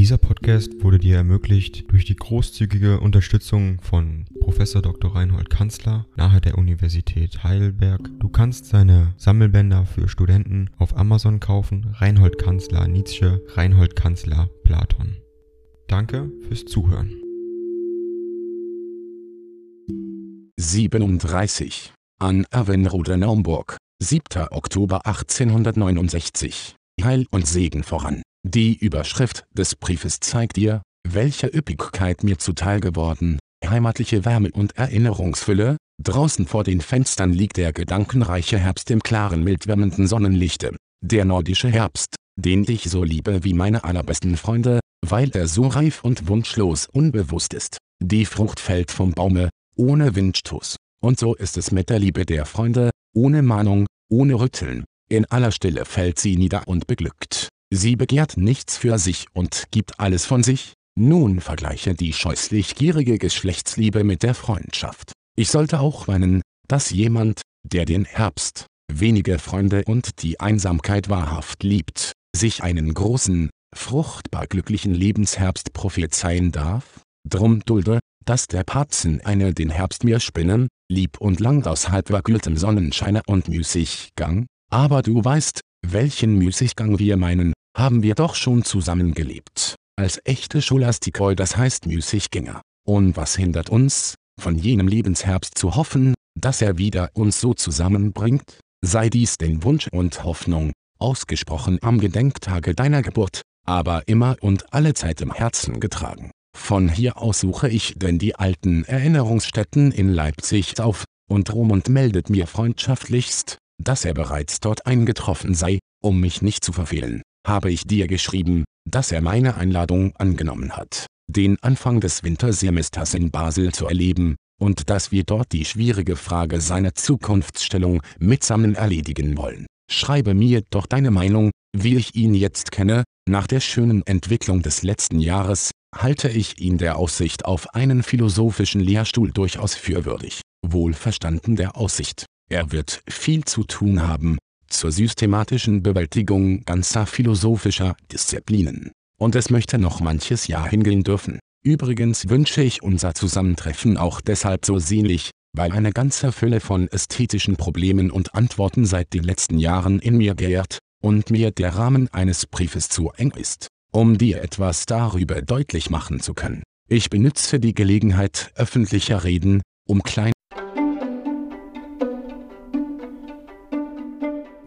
Dieser Podcast wurde dir ermöglicht durch die großzügige Unterstützung von Professor Dr. Reinhold Kanzler nahe der Universität Heidelberg. Du kannst seine Sammelbänder für Studenten auf Amazon kaufen. Reinhold Kanzler Nietzsche, Reinhold Kanzler Platon. Danke fürs Zuhören. 37. An Avenrode Naumburg, 7. Oktober 1869. Heil und Segen voran. Die Überschrift des Briefes zeigt dir, welche Üppigkeit mir zuteil geworden, heimatliche Wärme und Erinnerungsfülle, draußen vor den Fenstern liegt der gedankenreiche Herbst im klaren mildwärmenden Sonnenlichte, der nordische Herbst, den ich so liebe wie meine allerbesten Freunde, weil er so reif und wunschlos unbewusst ist. Die Frucht fällt vom Baume, ohne Windstoß. Und so ist es mit der Liebe der Freunde, ohne Mahnung, ohne Rütteln. In aller Stille fällt sie nieder und beglückt. Sie begehrt nichts für sich und gibt alles von sich. Nun vergleiche die scheußlich gierige Geschlechtsliebe mit der Freundschaft. Ich sollte auch meinen, dass jemand, der den Herbst, wenige Freunde und die Einsamkeit wahrhaft liebt, sich einen großen, fruchtbar glücklichen Lebensherbst prophezeien darf? Drum dulde, dass der Parzen eine den Herbst mir spinnen, lieb und lang aus halbverglühtem Sonnenscheine und Müßiggang, aber du weißt, welchen Müßiggang wir meinen, haben wir doch schon zusammengelebt, als echte Scholastikoi das heißt Müßiggänger. Und was hindert uns, von jenem Lebensherbst zu hoffen, dass er wieder uns so zusammenbringt? Sei dies denn Wunsch und Hoffnung, ausgesprochen am Gedenktage deiner Geburt, aber immer und alle Zeit im Herzen getragen. Von hier aus suche ich denn die alten Erinnerungsstätten in Leipzig auf, und Romund meldet mir freundschaftlichst, dass er bereits dort eingetroffen sei, um mich nicht zu verfehlen habe ich dir geschrieben, dass er meine Einladung angenommen hat, den Anfang des Wintersemesters in Basel zu erleben, und dass wir dort die schwierige Frage seiner Zukunftsstellung mitsammen erledigen wollen. Schreibe mir doch deine Meinung, wie ich ihn jetzt kenne, nach der schönen Entwicklung des letzten Jahres, halte ich ihn der Aussicht auf einen philosophischen Lehrstuhl durchaus für würdig. Wohlverstanden der Aussicht. Er wird viel zu tun haben, zur systematischen Bewältigung ganzer philosophischer Disziplinen. Und es möchte noch manches Jahr hingehen dürfen. Übrigens wünsche ich unser Zusammentreffen auch deshalb so sehnlich, weil eine ganze Fülle von ästhetischen Problemen und Antworten seit den letzten Jahren in mir gärt, und mir der Rahmen eines Briefes zu eng ist, um dir etwas darüber deutlich machen zu können. Ich benütze die Gelegenheit öffentlicher Reden, um klein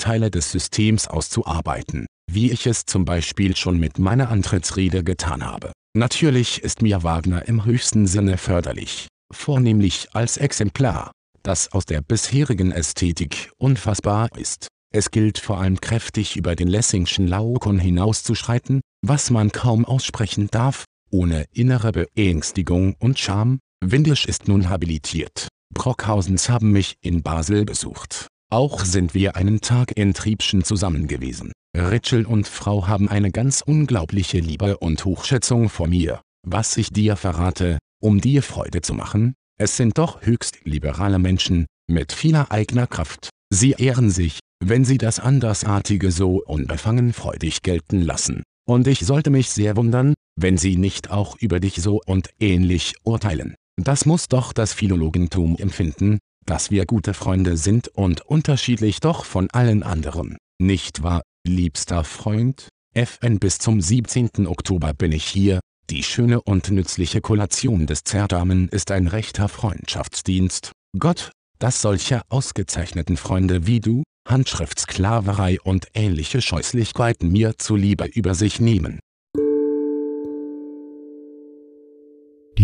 Teile des Systems auszuarbeiten, wie ich es zum Beispiel schon mit meiner Antrittsrede getan habe. Natürlich ist mir Wagner im höchsten Sinne förderlich, vornehmlich als Exemplar, das aus der bisherigen Ästhetik unfassbar ist. Es gilt vor allem kräftig über den Lessingschen Laokon hinauszuschreiten, was man kaum aussprechen darf, ohne innere Beängstigung und Scham. Windisch ist nun habilitiert. Brockhausens haben mich in Basel besucht. Auch sind wir einen Tag in Triebschen zusammen gewesen. Ritschel und Frau haben eine ganz unglaubliche Liebe und Hochschätzung vor mir. Was ich dir verrate, um dir Freude zu machen, es sind doch höchst liberale Menschen, mit vieler eigener Kraft. Sie ehren sich, wenn sie das Andersartige so unbefangen freudig gelten lassen. Und ich sollte mich sehr wundern, wenn sie nicht auch über dich so und ähnlich urteilen. Das muss doch das Philologentum empfinden, dass wir gute Freunde sind und unterschiedlich doch von allen anderen. Nicht wahr, liebster Freund? FN bis zum 17. Oktober bin ich hier. Die schöne und nützliche Kollation des Zerdamen ist ein rechter Freundschaftsdienst. Gott, dass solche ausgezeichneten Freunde wie du, Handschriftsklaverei und ähnliche Scheußlichkeiten mir zuliebe über sich nehmen.